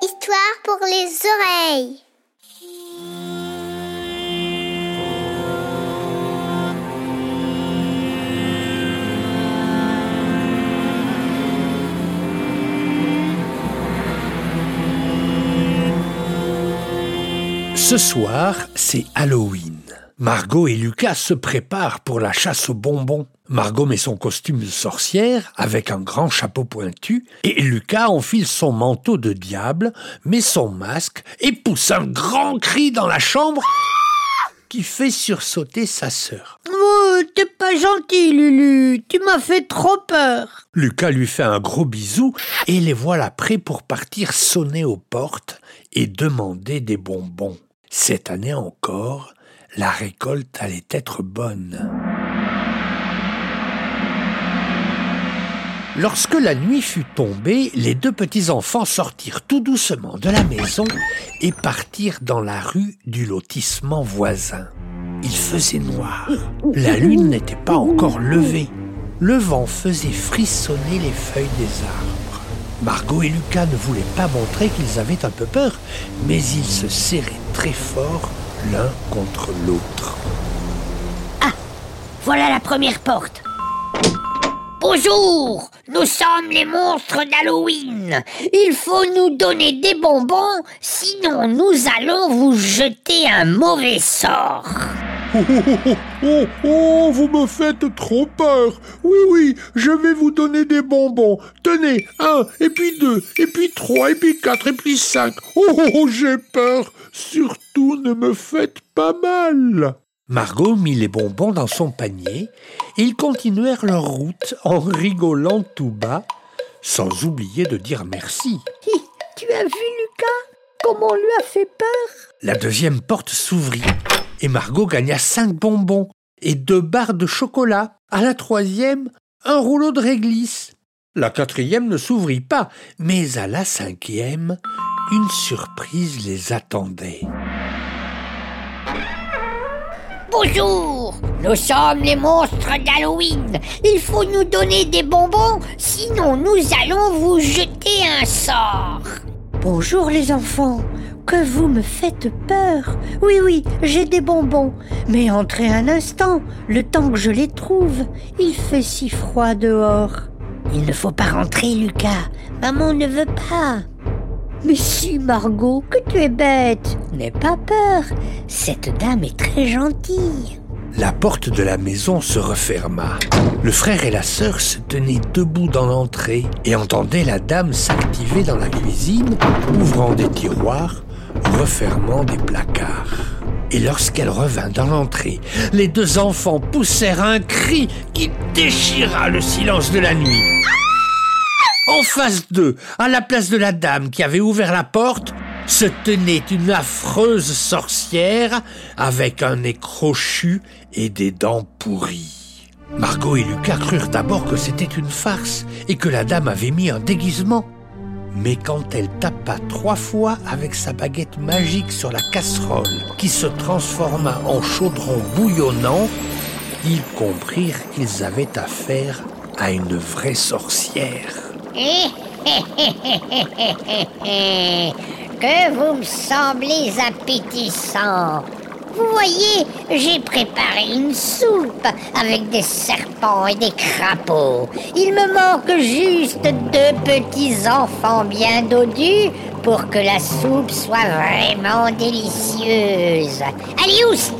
Histoire pour les oreilles. Ce soir, c'est Halloween. Margot et Lucas se préparent pour la chasse aux bonbons. Margot met son costume de sorcière avec un grand chapeau pointu et Lucas enfile son manteau de diable, met son masque et pousse un grand cri dans la chambre qui fait sursauter sa sœur. Oh, t'es pas gentil, Lulu. Tu m'as fait trop peur. Lucas lui fait un gros bisou et les voilà prêts pour partir sonner aux portes et demander des bonbons. Cette année encore, la récolte allait être bonne. Lorsque la nuit fut tombée, les deux petits-enfants sortirent tout doucement de la maison et partirent dans la rue du lotissement voisin. Il faisait noir. La lune n'était pas encore levée. Le vent faisait frissonner les feuilles des arbres. Margot et Lucas ne voulaient pas montrer qu'ils avaient un peu peur, mais ils se serraient très fort l'un contre l'autre. Voilà la première porte. Bonjour, nous sommes les monstres d'Halloween. Il faut nous donner des bonbons, sinon nous allons vous jeter un mauvais sort. Oh, oh, oh, oh, oh, vous me faites trop peur. Oui, oui, je vais vous donner des bonbons. Tenez, un, et puis deux, et puis trois, et puis quatre, et puis cinq. Oh, oh, oh j'ai peur. Surtout, ne me faites pas mal. Margot mit les bonbons dans son panier et ils continuèrent leur route en rigolant tout bas, sans oublier de dire merci. Hi, tu as vu, Lucas? Comment on lui a fait peur? La deuxième porte s'ouvrit et Margot gagna cinq bonbons et deux barres de chocolat. À la troisième, un rouleau de réglisse. La quatrième ne s'ouvrit pas, mais à la cinquième, une surprise les attendait. Bonjour, nous sommes les monstres d'Halloween. Il faut nous donner des bonbons, sinon nous allons vous jeter un sort. Bonjour les enfants. Que vous me faites peur. Oui, oui, j'ai des bonbons. Mais entrez un instant, le temps que je les trouve. Il fait si froid dehors. Il ne faut pas rentrer, Lucas. Maman ne veut pas. Mais si, Margot, que tu es bête. N'aie pas peur. Cette dame est très gentille. La porte de la maison se referma. Le frère et la sœur se tenaient debout dans l'entrée et entendaient la dame s'activer dans la cuisine, ouvrant des tiroirs, refermant des placards. Et lorsqu'elle revint dans l'entrée, les deux enfants poussèrent un cri qui déchira le silence de la nuit. En face d'eux, à la place de la dame qui avait ouvert la porte, se tenait une affreuse sorcière avec un nez crochu et des dents pourries. Margot et Lucas crurent d'abord que c'était une farce et que la dame avait mis un déguisement. Mais quand elle tapa trois fois avec sa baguette magique sur la casserole qui se transforma en chaudron bouillonnant, ils comprirent qu'ils avaient affaire à une vraie sorcière. que vous me semblez appétissant. Vous voyez, j'ai préparé une soupe avec des serpents et des crapauds. Il me manque juste deux petits enfants bien dodus pour que la soupe soit vraiment délicieuse. Allez, oust,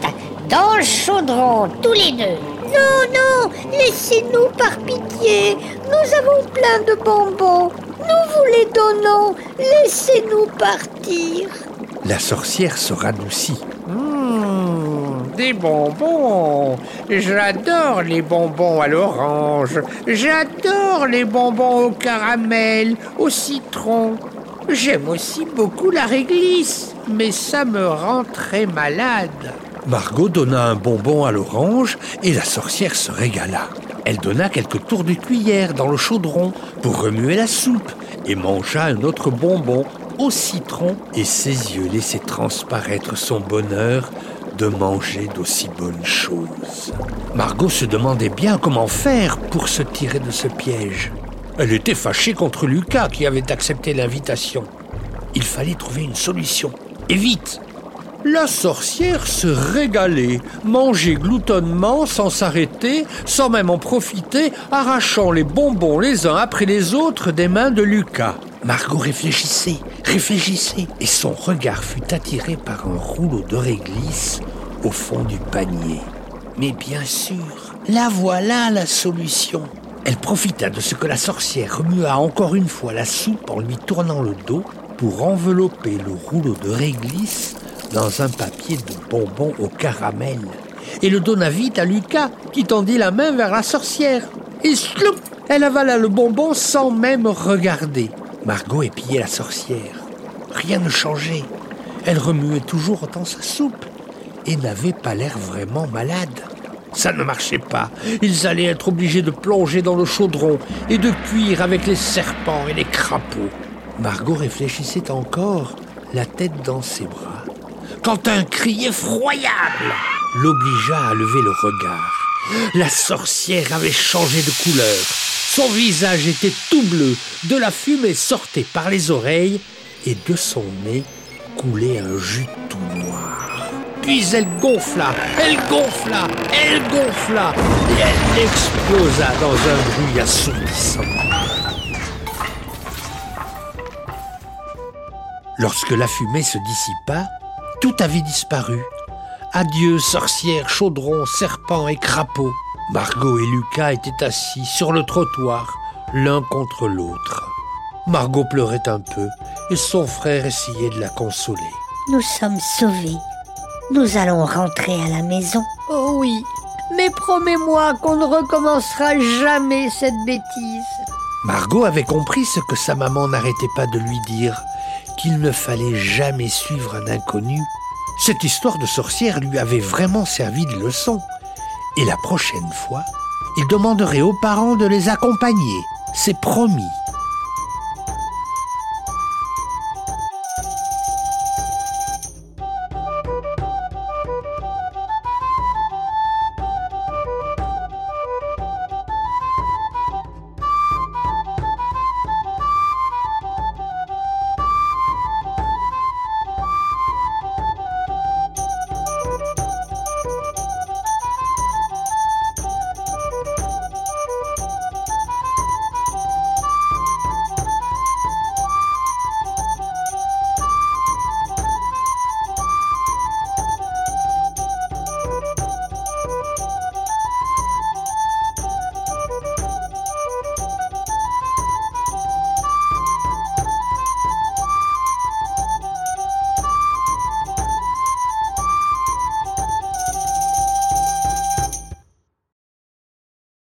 dans le chaudron, tous les deux. Non, non, laissez-nous par pitié. Nous avons plein de bonbons. Nous vous les donnons. Laissez-nous partir. La sorcière se radoucit. Mmh, des bonbons. J'adore les bonbons à l'orange. J'adore les bonbons au caramel, au citron. J'aime aussi beaucoup la réglisse, mais ça me rend très malade. Margot donna un bonbon à l'orange et la sorcière se régala. Elle donna quelques tours de cuillère dans le chaudron pour remuer la soupe et mangea un autre bonbon au citron et ses yeux laissaient transparaître son bonheur de manger d'aussi bonnes choses. Margot se demandait bien comment faire pour se tirer de ce piège. Elle était fâchée contre Lucas qui avait accepté l'invitation. Il fallait trouver une solution. Et vite La sorcière se régalait, mangeait gloutonnement sans s'arrêter, sans même en profiter, arrachant les bonbons les uns après les autres des mains de Lucas. Margot réfléchissait, réfléchissait, et son regard fut attiré par un rouleau de réglisse au fond du panier. Mais bien sûr, la voilà la solution. Elle profita de ce que la sorcière remua encore une fois la soupe en lui tournant le dos pour envelopper le rouleau de réglisse dans un papier de bonbons au caramel et le donna vite à Lucas qui tendit la main vers la sorcière. Et sloup Elle avala le bonbon sans même regarder. Margot épiait la sorcière. Rien ne changeait. Elle remuait toujours autant sa soupe et n'avait pas l'air vraiment malade. Ça ne marchait pas. Ils allaient être obligés de plonger dans le chaudron et de cuire avec les serpents et les crapauds. Margot réfléchissait encore, la tête dans ses bras, quand un cri effroyable l'obligea à lever le regard. La sorcière avait changé de couleur. Son visage était tout bleu, de la fumée sortait par les oreilles et de son nez coulait un jus tout noir. Puis elle gonfla, elle gonfla, elle gonfla, et elle explosa dans un bruit assourdissant. Lorsque la fumée se dissipa, tout avait disparu. Adieu, sorcière, chaudron, serpent et crapaud. Margot et Lucas étaient assis sur le trottoir, l'un contre l'autre. Margot pleurait un peu et son frère essayait de la consoler. Nous sommes sauvés. Nous allons rentrer à la maison. Oh oui, mais promets-moi qu'on ne recommencera jamais cette bêtise. Margot avait compris ce que sa maman n'arrêtait pas de lui dire, qu'il ne fallait jamais suivre un inconnu. Cette histoire de sorcière lui avait vraiment servi de leçon. Et la prochaine fois, il demanderait aux parents de les accompagner. C'est promis.